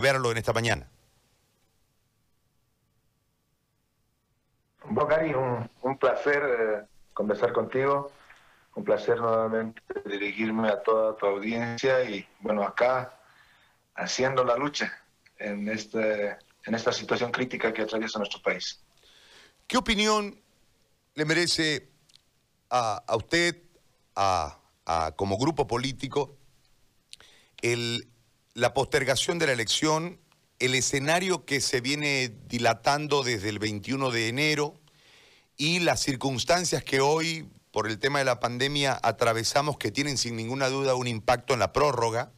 verlo en esta mañana. Bocari, un, un placer eh, conversar contigo, un placer nuevamente dirigirme a toda tu audiencia y bueno, acá haciendo la lucha en, este, en esta situación crítica que atraviesa nuestro país. ¿Qué opinión le merece a, usted, a, como grupo político, el, la postergación de la elección, el escenario que se viene dilatando desde el 21 de enero y las circunstancias que hoy, por el tema de la pandemia, atravesamos que tienen sin ninguna duda un impacto en la prórroga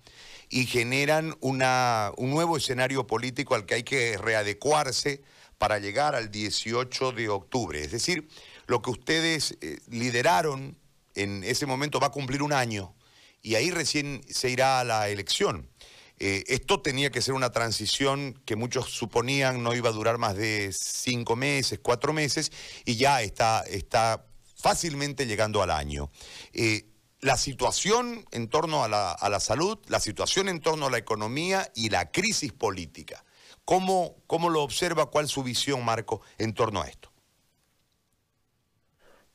y generan una, un nuevo escenario político al que hay que readecuarse para llegar al 18 de octubre. Es decir, lo que ustedes eh, lideraron en ese momento va a cumplir un año y ahí recién se irá a la elección. Eh, esto tenía que ser una transición que muchos suponían no iba a durar más de cinco meses, cuatro meses, y ya está, está fácilmente llegando al año. Eh, la situación en torno a la, a la, salud, la situación en torno a la economía y la crisis política. ¿Cómo, cómo lo observa? ¿Cuál es su visión, Marco, en torno a esto?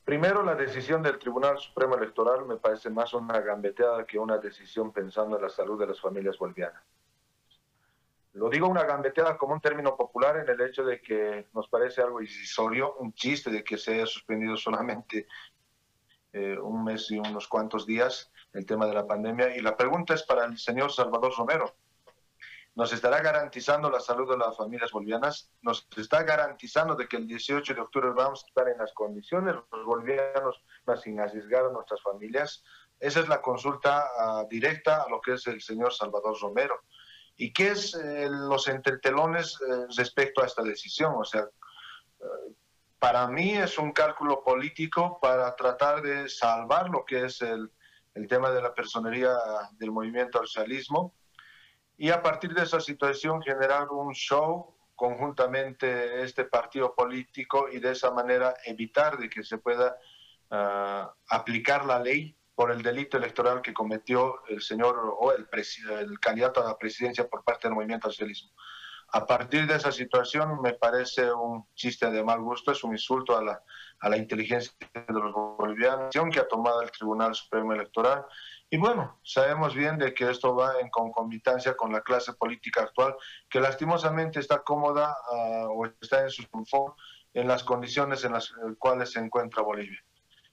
Primero, la decisión del Tribunal Supremo Electoral me parece más una gambeteada que una decisión pensando en la salud de las familias bolivianas. Lo digo una gambeteada como un término popular en el hecho de que nos parece algo irrisorio, un chiste de que se haya suspendido solamente eh, un mes y unos cuantos días el tema de la pandemia. Y la pregunta es para el señor Salvador Romero nos estará garantizando la salud de las familias bolivianas, nos está garantizando de que el 18 de octubre vamos a estar en las condiciones, los bolivianos, sin arriesgar a nuestras familias. Esa es la consulta ah, directa a lo que es el señor Salvador Romero. ¿Y qué es eh, los entretelones eh, respecto a esta decisión? O sea, eh, para mí es un cálculo político para tratar de salvar lo que es el, el tema de la personería del movimiento al socialismo y a partir de esa situación generar un show conjuntamente este partido político y de esa manera evitar de que se pueda ah, aplicar la ley por el delito electoral que cometió el señor o el, el candidato a la presidencia por parte del movimiento socialismo. A partir de esa situación me parece un chiste de mal gusto, es un insulto a la, a la inteligencia de los bolivianos que ha tomado el Tribunal Supremo Electoral y bueno, sabemos bien de que esto va en concomitancia con la clase política actual, que lastimosamente está cómoda ah, o está en su confort en las condiciones en las cuales se encuentra Bolivia.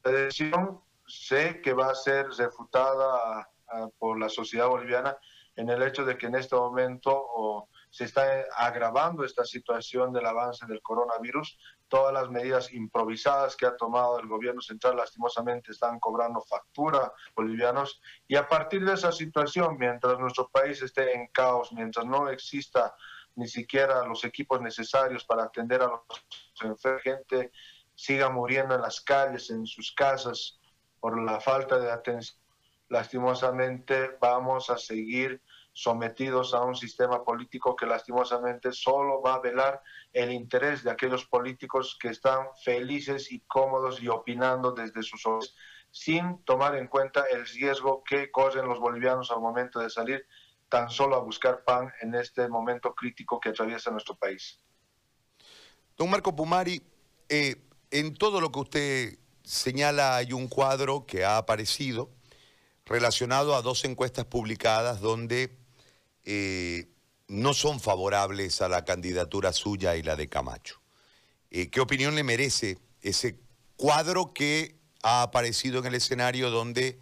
La decisión sé que va a ser refutada ah, por la sociedad boliviana en el hecho de que en este momento se está agravando esta situación del avance del coronavirus. Todas las medidas improvisadas que ha tomado el gobierno central lastimosamente están cobrando factura bolivianos y a partir de esa situación, mientras nuestro país esté en caos, mientras no exista ni siquiera los equipos necesarios para atender a los enfermos, gente siga muriendo en las calles, en sus casas, por la falta de atención, lastimosamente vamos a seguir sometidos a un sistema político que lastimosamente solo va a velar el interés de aquellos políticos que están felices y cómodos y opinando desde sus hogares, sin tomar en cuenta el riesgo que corren los bolivianos al momento de salir tan solo a buscar pan en este momento crítico que atraviesa nuestro país. Don Marco Pumari, eh, en todo lo que usted señala hay un cuadro que ha aparecido relacionado a dos encuestas publicadas donde eh, no son favorables a la candidatura suya y la de Camacho. Eh, ¿Qué opinión le merece ese cuadro que ha aparecido en el escenario donde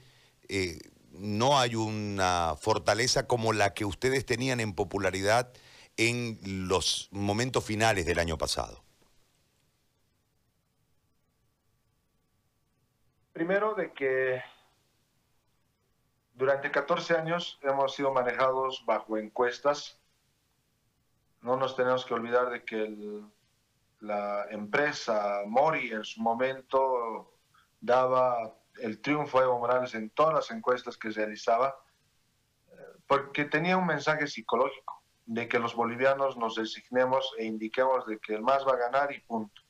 eh, no hay una fortaleza como la que ustedes tenían en popularidad en los momentos finales del año pasado? Primero de que durante 14 años hemos sido manejados bajo encuestas. No nos tenemos que olvidar de que la empresa Mori en su momento daba el triunfo a Evo Morales en todas las encuestas que realizaba, eh, porque tenía un mensaje psicológico de que los bolivianos nos designemos e indiquemos de que el más va a ganar y punto.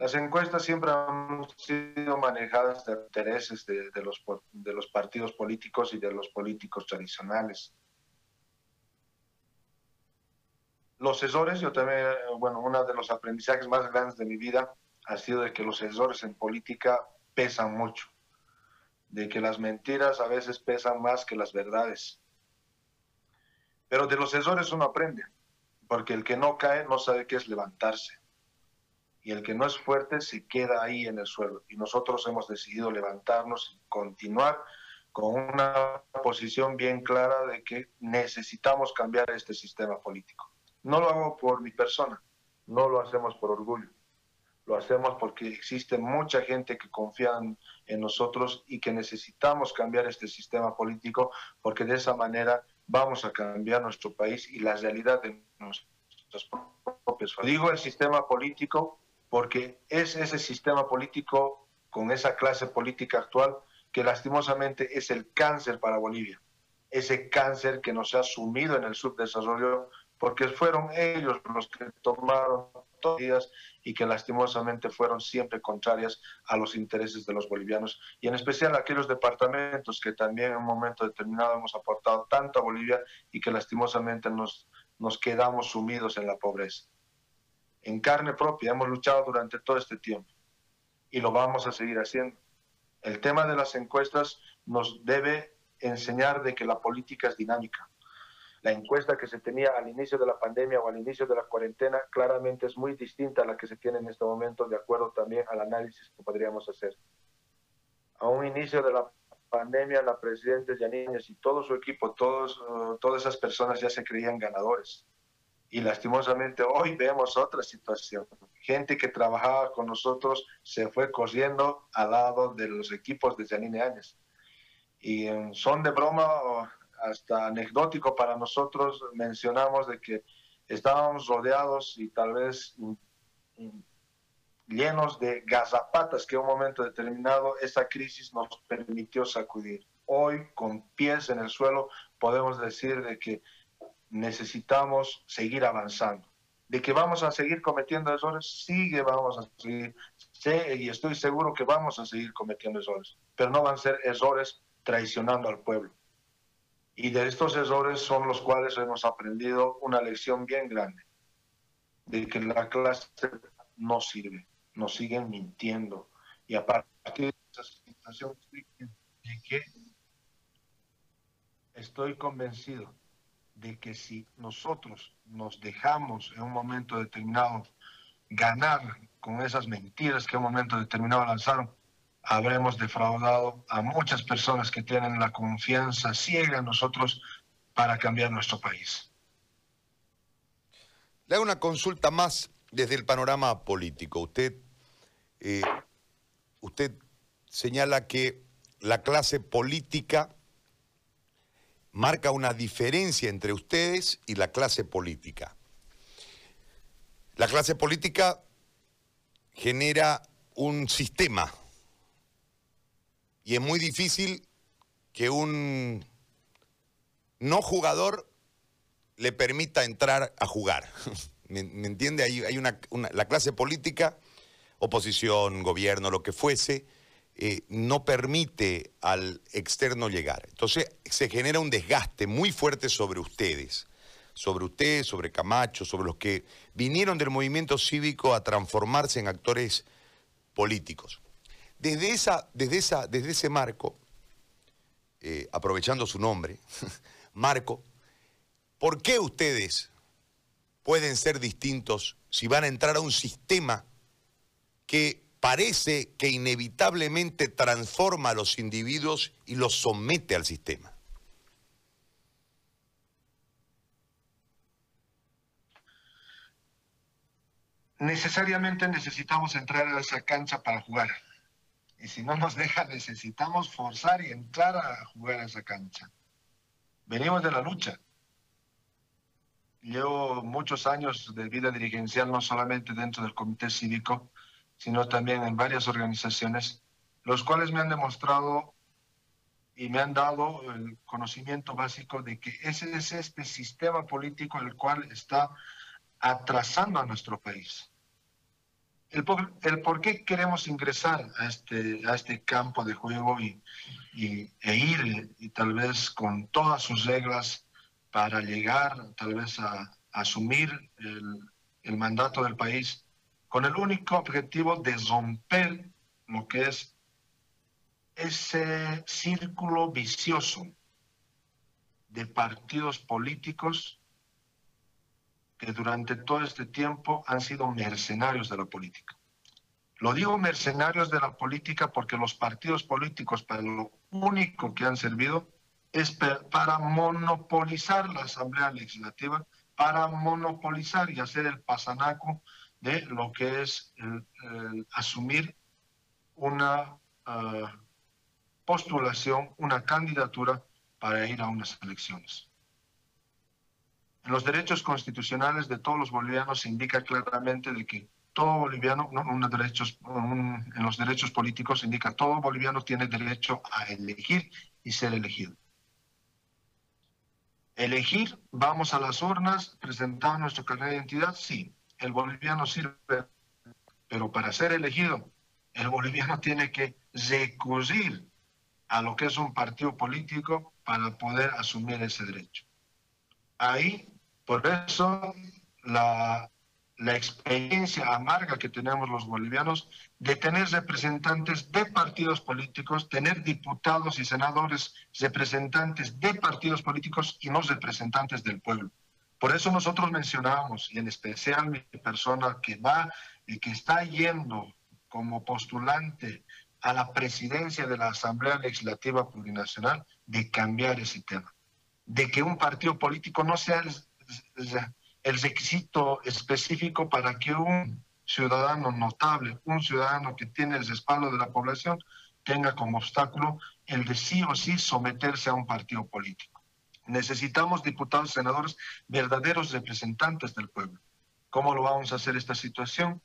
Las encuestas siempre han sido manejadas de intereses de, los, los partidos políticos y de los políticos tradicionales. Los errores, yo también, bueno, uno de los aprendizajes más grandes de mi vida ha sido de que los errores en política pesan mucho, de que las mentiras a veces pesan más que las verdades. Pero de los errores uno aprende, porque el que no cae no sabe qué es levantarse. Y el que no es fuerte se queda ahí en el suelo. Y nosotros hemos decidido levantarnos y continuar con una posición bien clara de que necesitamos cambiar este sistema político. No lo hago por mi persona, no lo hacemos por orgullo, lo hacemos porque existe mucha gente que confía en nosotros y que necesitamos cambiar este sistema político porque de esa manera vamos a cambiar nuestro país y la realidad de nuestros propios. Digo el sistema político porque es ese sistema político con esa clase política actual que lastimosamente es el cáncer para Bolivia, ese cáncer que nos ha sumido en el subdesarrollo, porque fueron ellos los que tomaron días y que lastimosamente fueron siempre contrarias a los intereses de los bolivianos y en especial aquellos departamentos que también en un momento determinado hemos aportado tanto a Bolivia y que lastimosamente nos, nos quedamos sumidos en la pobreza. En carne propia hemos luchado durante todo este tiempo y lo vamos a seguir haciendo. El tema de las encuestas nos debe enseñar de que la política es dinámica. La encuesta que se tenía al inicio de la pandemia o al inicio de la cuarentena claramente es muy distinta a la que se tiene en este momento, de acuerdo también al análisis que podríamos hacer. A un inicio de la pandemia, la presidenta Yanines y todo su equipo, todos, uh, todas esas personas ya se creían ganadores. Y lastimosamente hoy vemos otra situación. Gente que trabajaba con nosotros se fue corriendo al lado de los equipos de Janine Áñez. Y en son de broma, hasta anecdótico para nosotros, mencionamos de que estábamos rodeados y tal vez llenos de gazapatas que en un momento determinado esa crisis nos permitió sacudir. Hoy, con pies en el suelo, podemos decir de que necesitamos seguir avanzando. De que vamos a seguir cometiendo errores, sigue, vamos a seguir. Sé y estoy seguro que vamos a seguir cometiendo errores, pero no van a ser errores traicionando al pueblo. Y de estos errores son los cuales hemos aprendido una lección bien grande, de que la clase no sirve, nos siguen mintiendo. Y a partir de esa situación, de que estoy convencido de que si nosotros nos dejamos en un momento determinado ganar con esas mentiras que en un momento determinado lanzaron, habremos defraudado a muchas personas que tienen la confianza ciega en nosotros para cambiar nuestro país. Le hago una consulta más desde el panorama político. Usted, eh, usted señala que la clase política marca una diferencia entre ustedes y la clase política. La clase política genera un sistema y es muy difícil que un no jugador le permita entrar a jugar. ¿Me, entiende? Hay, una, la clase política, oposición, gobierno, lo que fuese, eh, no permite al externo llegar. Entonces se genera un desgaste muy fuerte sobre ustedes, sobre ustedes, sobre Camacho, sobre los que vinieron del movimiento cívico a transformarse en actores políticos. Desde, esa, desde, esa, desde ese marco, eh, aprovechando su nombre, Marco, ¿por qué ustedes pueden ser distintos si van a entrar a un sistema que parece que inevitablemente transforma a los individuos y los somete al sistema. Necesariamente necesitamos entrar a esa cancha para jugar. Y si no nos deja, necesitamos forzar y entrar a jugar a esa cancha. Venimos de la lucha. Llevo muchos años de vida dirigencial, no solamente dentro del comité cívico, sino también en varias organizaciones, los cuales me han demostrado y me han dado el conocimiento básico de que ese es este sistema político el cual está atrasando a nuestro país. El por, qué queremos ingresar a este, a este campo de juego y, e ir y tal vez con todas sus reglas para llegar tal vez a, asumir el mandato del país con el único objetivo de romper lo que es ese círculo vicioso de partidos políticos que durante todo este tiempo han sido mercenarios de la política. Lo digo mercenarios de la política porque los partidos políticos para lo único que han servido es para monopolizar la Asamblea Legislativa, para monopolizar y hacer el pasanaco de lo que es asumir una ah, postulación, una candidatura para ir a unas elecciones. En los derechos constitucionales de todos los bolivianos se indica claramente de que todo boliviano, no, en los derechos políticos se indica todo boliviano tiene derecho a elegir y ser elegido. Elegir, vamos a las urnas, presentamos nuestro carnet de identidad, sí, el boliviano sirve, pero para ser elegido, el boliviano tiene que recurrir a lo que es un partido político para poder asumir ese derecho. Ahí, por eso, la, la experiencia amarga que tenemos los bolivianos de tener representantes de partidos políticos, tener diputados y senadores representantes de partidos políticos y no representantes del pueblo. Por eso nosotros mencionamos, y en especial mi persona que va y que está yendo como postulante a la presidencia de la Asamblea Legislativa Plurinacional de cambiar ese tema, de que un partido político no sea el, requisito específico para que un ciudadano notable, un ciudadano que tiene el respaldo de la población, tenga como obstáculo el de sí o sí someterse a un partido político. Necesitamos diputados senadores verdaderos representantes del pueblo. ¿Cómo lo vamos a hacer esta situación?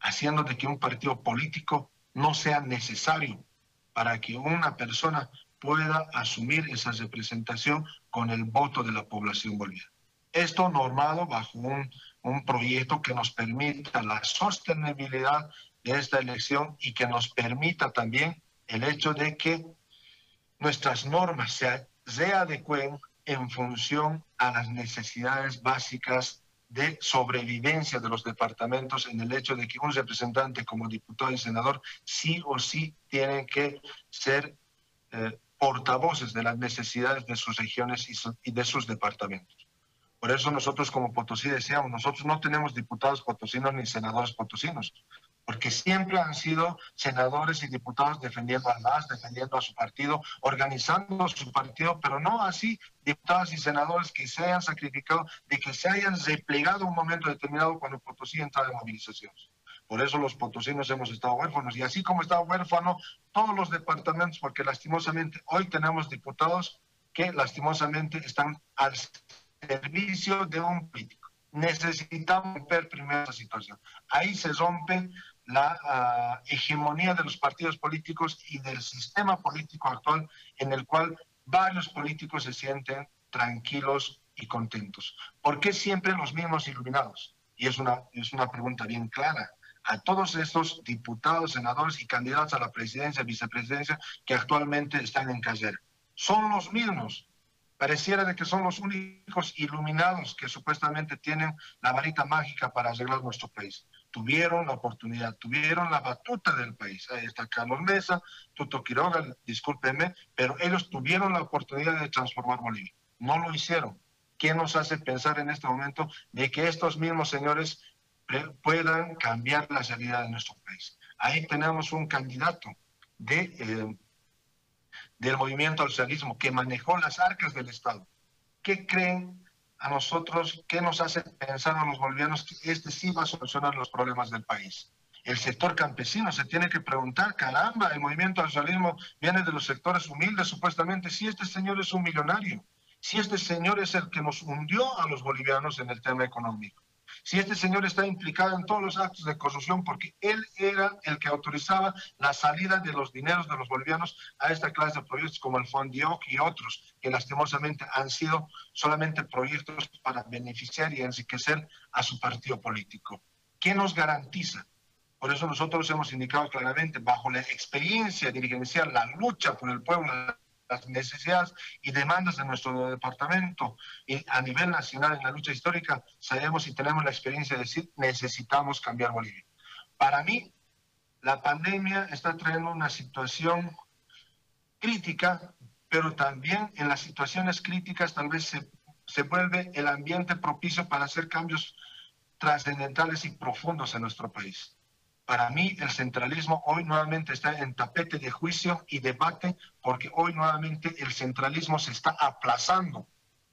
Haciendo de que un partido político no sea necesario para que una persona pueda asumir esa representación con el voto de la población boliviana. Esto normado bajo un, un proyecto que nos permita la sostenibilidad de esta elección y que nos permita también el hecho de que nuestras normas se readecuen en función a las necesidades básicas de sobrevivencia de los departamentos en el hecho de que un representante como diputado y senador sí o sí tienen que ser eh, portavoces de las necesidades de sus regiones y, de sus departamentos. Por eso nosotros como Potosí decíamos, nosotros no tenemos diputados potosinos ni senadores potosinos porque siempre han sido senadores y diputados defendiendo a las, defendiendo a su partido, organizando su partido, pero no así diputados y senadores que se hayan sacrificado, de que se hayan replegado un momento determinado cuando Potosí entraba en movilizaciones. Por eso los potosinos hemos estado huérfanos. Y así como está huérfano todos los departamentos, porque lastimosamente hoy tenemos diputados que lastimosamente están al servicio de un político. Necesitamos ver primero esa situación. Ahí se rompe la ah, hegemonía de los partidos políticos y del sistema político actual en el cual varios políticos se sienten tranquilos y contentos. ¿Por qué siempre los mismos iluminados? Y es una, es una pregunta bien clara. A todos estos diputados, senadores y candidatos a la presidencia, vicepresidencia que actualmente están en carrera. Son los mismos. Pareciera de que son los únicos iluminados que supuestamente tienen la varita mágica para arreglar nuestro país tuvieron la oportunidad, tuvieron la batuta del país. Ahí está Carlos Mesa, Tuto Quiroga, discúlpenme, pero ellos tuvieron la oportunidad de transformar Bolivia. No lo hicieron. ¿Qué nos hace pensar en este momento de que estos mismos señores puedan cambiar la salida de nuestro país? Ahí tenemos un candidato de, eh, del movimiento al socialismo que manejó las arcas del Estado. ¿Qué creen a nosotros, ¿qué nos hace pensar a los bolivianos que este sí va a solucionar los problemas del país? El sector campesino se tiene que preguntar, caramba, el movimiento al socialismo viene de los sectores humildes, supuestamente, si este señor es un millonario, si este señor es el que nos hundió a los bolivianos en el tema económico si este señor está implicado en todos los actos de corrupción, porque él era el que autorizaba la salida de los dineros de los bolivianos a esta clase de proyectos como el Fondioc y otros, que lastimosamente han sido solamente proyectos para beneficiar y enriquecer a su partido político. ¿Qué nos garantiza? Por eso nosotros hemos indicado claramente, bajo la experiencia dirigencial, la lucha por el pueblo las necesidades y demandas de nuestro departamento y a nivel nacional en la lucha histórica, sabemos y tenemos la experiencia de decir necesitamos cambiar Bolivia. Para mí, la pandemia está trayendo una situación crítica, pero también en las situaciones críticas tal vez se, se vuelve el ambiente propicio para hacer cambios trascendentales y profundos en nuestro país. Para mí, el centralismo hoy nuevamente está en tapete de juicio y debate, porque hoy nuevamente el centralismo se está aplazando,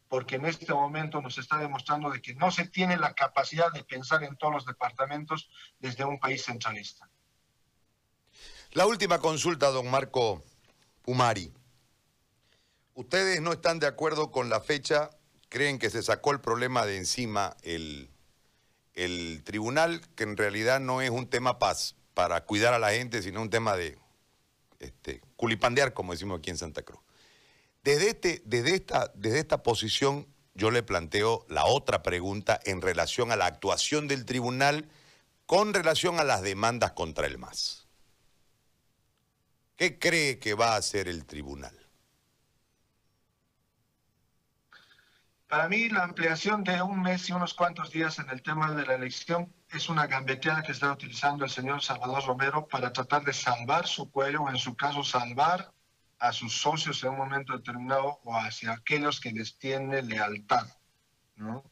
porque en este momento nos está demostrando de que no se tiene la capacidad de pensar en todos los departamentos desde un país centralista. La última consulta, don Marco Pumari. ¿Ustedes no están de acuerdo con la fecha? ¿Creen que se sacó el problema de encima el el tribunal, que en realidad no es un tema paz para cuidar a la gente, sino un tema de este, culipandear, como decimos aquí en Santa Cruz. Desde, este, desde, esta, desde esta posición yo le planteo la otra pregunta en relación a la actuación del tribunal con relación a las demandas contra el MAS. ¿Qué cree que va a hacer el tribunal? Para mí, la ampliación de un mes y unos cuantos días en el tema de la elección es una gambeteada que está utilizando el señor Salvador Romero para tratar de salvar su cuello o, en su caso, salvar a sus socios en un momento determinado o hacia aquellos que les tiene lealtad. ¿no?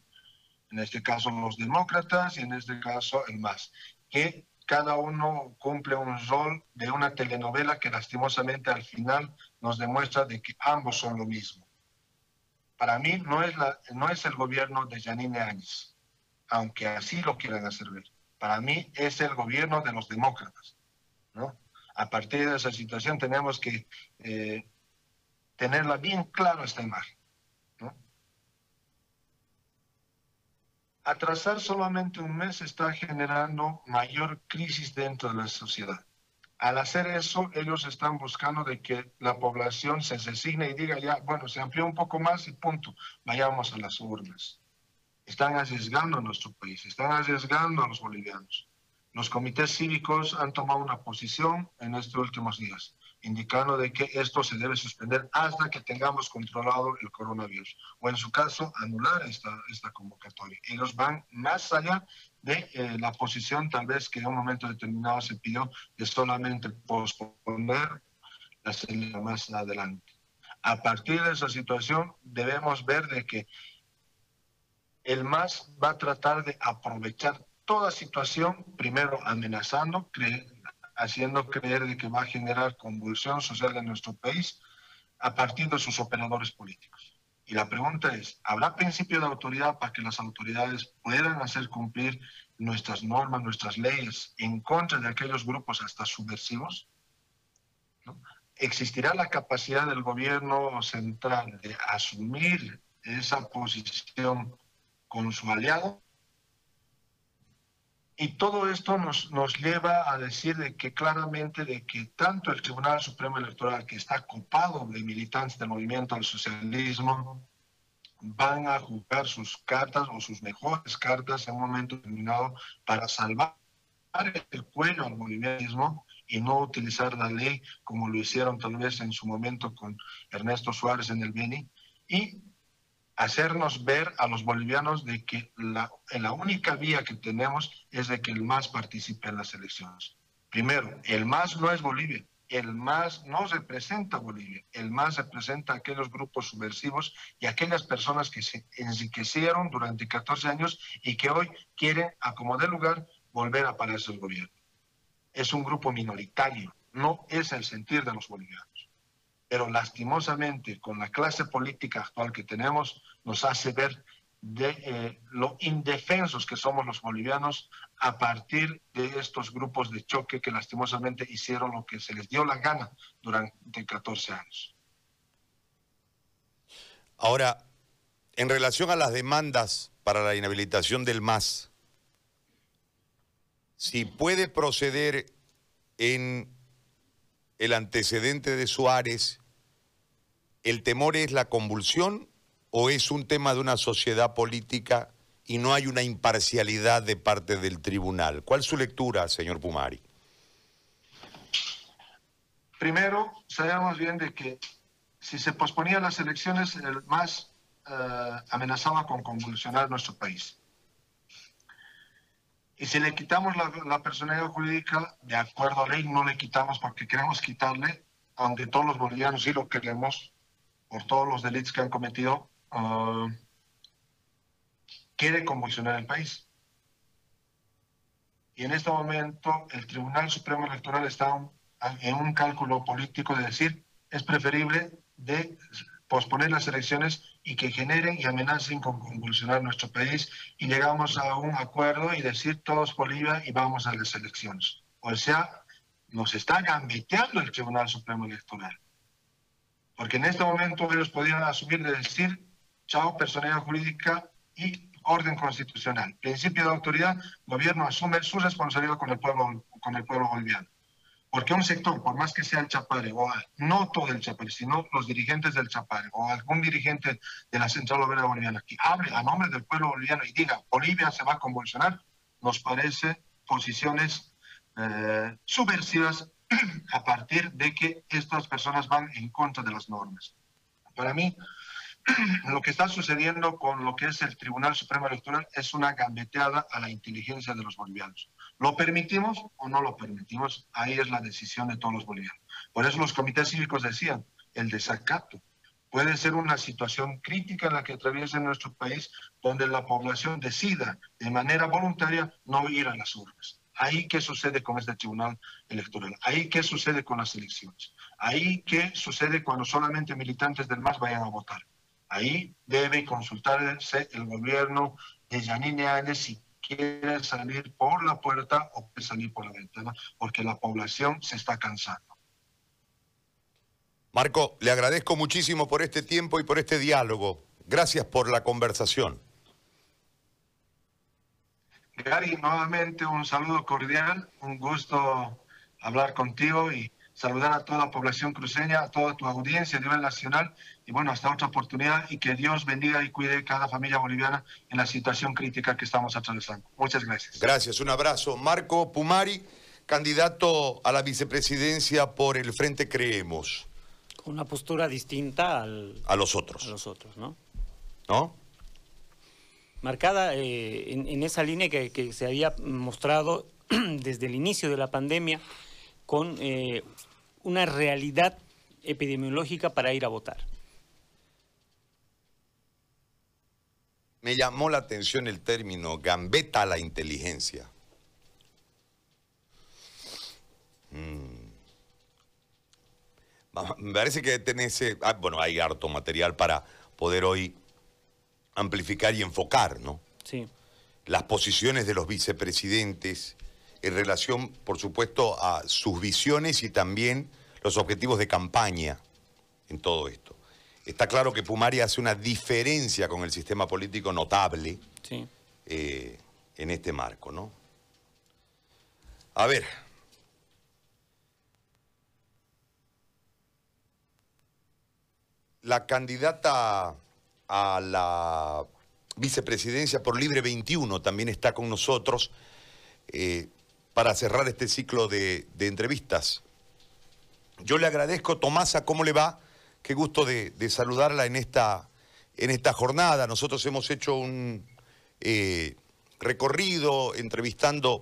En este caso, los demócratas y en este caso, el MAS. Que cada uno cumple un rol de una telenovela que lastimosamente al final nos demuestra de que ambos son lo mismo. Para mí no es, la, no es el gobierno de Janine Áñez, aunque así lo quieran hacer ver. Para mí es el gobierno de los demócratas. ¿no? A partir de esa situación tenemos que eh, tenerla bien claro esta imagen. Atrasar solamente un mes está generando mayor crisis dentro de la sociedad. Al hacer eso, ellos están buscando de que la población se designe y diga ya, bueno, se amplió un poco más y punto, vayamos a las urnas. Están arriesgando a nuestro país, están arriesgando a los bolivianos. Los comités cívicos han tomado una posición en estos últimos días indicando de que esto se debe suspender hasta que tengamos controlado el coronavirus, o en su caso, anular esta, esta convocatoria. Ellos van más allá de la posición tal vez que en un momento determinado se pidió de solamente posponer la salida más adelante. A partir de esa situación debemos ver de que el MAS va a tratar de aprovechar toda situación, primero amenazando, haciendo creer de que va a generar convulsión social en nuestro país a partir de sus operadores políticos. Y la pregunta es, ¿habrá principio de autoridad para que las autoridades puedan hacer cumplir nuestras normas, nuestras leyes en contra de aquellos grupos hasta subversivos? ¿Existirá la capacidad del gobierno central de asumir esa posición con su aliado? Y todo esto nos, nos lleva a decir de que claramente de que tanto el Tribunal Supremo Electoral, que está copado de militantes del movimiento al socialismo, van a jugar sus cartas o sus mejores cartas en un momento determinado para salvar el cuello al movimiento y no utilizar la ley como lo hicieron tal vez en su momento con Ernesto Suárez en el Beni. Y hacernos ver a los bolivianos de que la, única vía que tenemos es de que el MAS participe en las elecciones. Primero, el MAS no es Bolivia, el MAS no representa Bolivia, el MAS representa aquellos grupos subversivos y aquellas personas que se enriquecieron durante 14 años y que hoy quieren, a como de lugar, volver a pararse el gobierno. Es un grupo minoritario, no es el sentir de los bolivianos pero lastimosamente con la clase política actual que tenemos nos hace ver de eh, lo indefensos que somos los bolivianos a partir de estos grupos de choque que lastimosamente hicieron lo que se les dio la gana durante 14 años. Ahora, en relación a las demandas para la inhabilitación del MAS, si puede proceder en el antecedente de Suárez ¿El temor es la convulsión o es un tema de una sociedad política y no hay una imparcialidad de parte del tribunal? ¿Cuál es su lectura, señor Pumari? Primero, sabemos bien de que si se posponían las elecciones, el más eh, amenazaba con convulsionar nuestro país. Y si le quitamos la, personalidad jurídica, de acuerdo a ley, no le quitamos porque queremos quitarle, aunque todos los bolivianos sí lo queremos, por todos los delitos que han cometido, uh, quiere convulsionar el país. Y en este momento el Tribunal Supremo Electoral está en un cálculo político de decir es preferible de posponer las elecciones y que generen y amenacen con convulsionar nuestro país y llegamos a un acuerdo y decir todos Bolivia y vamos a las elecciones. O sea, nos está gambeteando el Tribunal Supremo Electoral. Porque en este momento ellos podían asumir de decir, chao, personalidad jurídica y orden constitucional. Principio de autoridad, gobierno asume su responsabilidad con el pueblo, con el pueblo boliviano. Porque un sector, por más que sea el Chapare, o no todo el Chapare, sino los dirigentes del Chapare, o algún dirigente de la Central Obrera Boliviana, que hable a nombre del pueblo boliviano y diga, Bolivia se va a convulsionar, nos parece posiciones eh, subversivas a partir de que estas personas van en contra de las normas. Para mí, lo que está sucediendo con lo que es el Tribunal Supremo Electoral es una gambeteada a la inteligencia de los bolivianos. ¿Lo permitimos o no lo permitimos? Ahí es la decisión de todos los bolivianos. Por eso los comités cívicos decían, el desacato puede ser una situación crítica en la que atraviesa nuestro país, donde la población decida de manera voluntaria no ir a las urnas. Ahí qué sucede con este tribunal electoral. Ahí qué sucede con las elecciones. Ahí qué sucede cuando solamente militantes del MAS vayan a votar. Ahí debe consultarse el gobierno de Janine Áñez si quiere salir por la puerta o salir por la ventana, porque la población se está cansando. Marco, le agradezco muchísimo por este tiempo y por este diálogo. Gracias por la conversación. Gary, nuevamente un saludo cordial, un gusto hablar contigo y saludar a toda la población cruceña, a toda tu audiencia a nivel nacional y bueno, hasta otra oportunidad y que Dios bendiga y cuide cada familia boliviana en la situación crítica que estamos atravesando. Muchas gracias. Gracias, un abrazo. Marco Pumari, candidato a la vicepresidencia por el Frente Creemos. Con una postura distinta a los otros. A los otros, ¿no? ¿No? Marcada eh, en, esa línea que, se había mostrado desde el inicio de la pandemia con eh, una realidad epidemiológica para ir a votar. Me llamó la atención el término gambeta a la inteligencia. Mm. Me parece que tenés, ah, bueno, hay harto material para poder hoy amplificar y enfocar, ¿no? Sí. Las posiciones de los vicepresidentes en relación, por supuesto, a sus visiones y también los objetivos de campaña en todo esto. Está claro que Pumari hace una diferencia con el sistema político notable eh, en este marco, ¿no? A ver. La candidata a la vicepresidencia por Libre 21 también está con nosotros eh, para cerrar este ciclo de, entrevistas. Yo le agradezco, Tomasa, ¿cómo le va? Qué gusto de, saludarla en esta, en esta jornada. Nosotros hemos hecho un eh, recorrido entrevistando